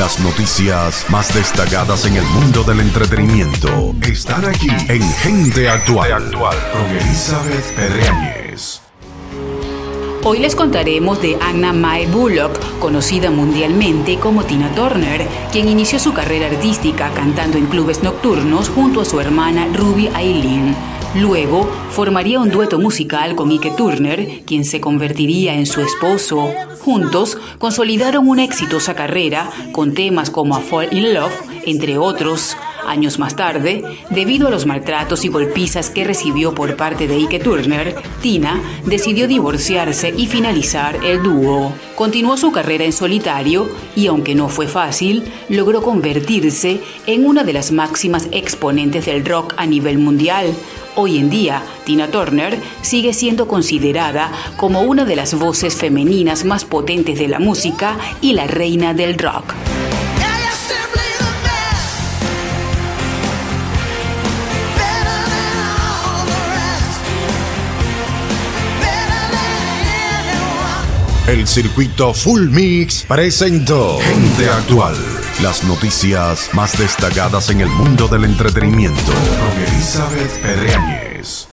Las noticias más destacadas en el mundo del entretenimiento están aquí en Gente Actual, con Elizabeth Pedreñez. Hoy les contaremos de Anna Mae Bullock, conocida mundialmente como Tina Turner, quien inició su carrera artística cantando en clubes nocturnos junto a su hermana Ruby Aileen. Luego formaría un dueto musical con Ike Turner, quien se convertiría en su esposo. Juntos consolidaron una exitosa carrera con temas como A Fall in Love, entre otros. Años más tarde, debido a los maltratos y golpizas que recibió por parte de Ike Turner, Tina decidió divorciarse y finalizar el dúo. Continuó su carrera en solitario y aunque no fue fácil, logró convertirse en una de las máximas exponentes del rock a nivel mundial. Hoy en día, Tina Turner sigue siendo considerada como una de las voces femeninas más potentes de la música y la reina del rock. El circuito Full Mix presentó Gente Actual. Las noticias más destacadas en el mundo del entretenimiento con Elizabeth Pedreñez.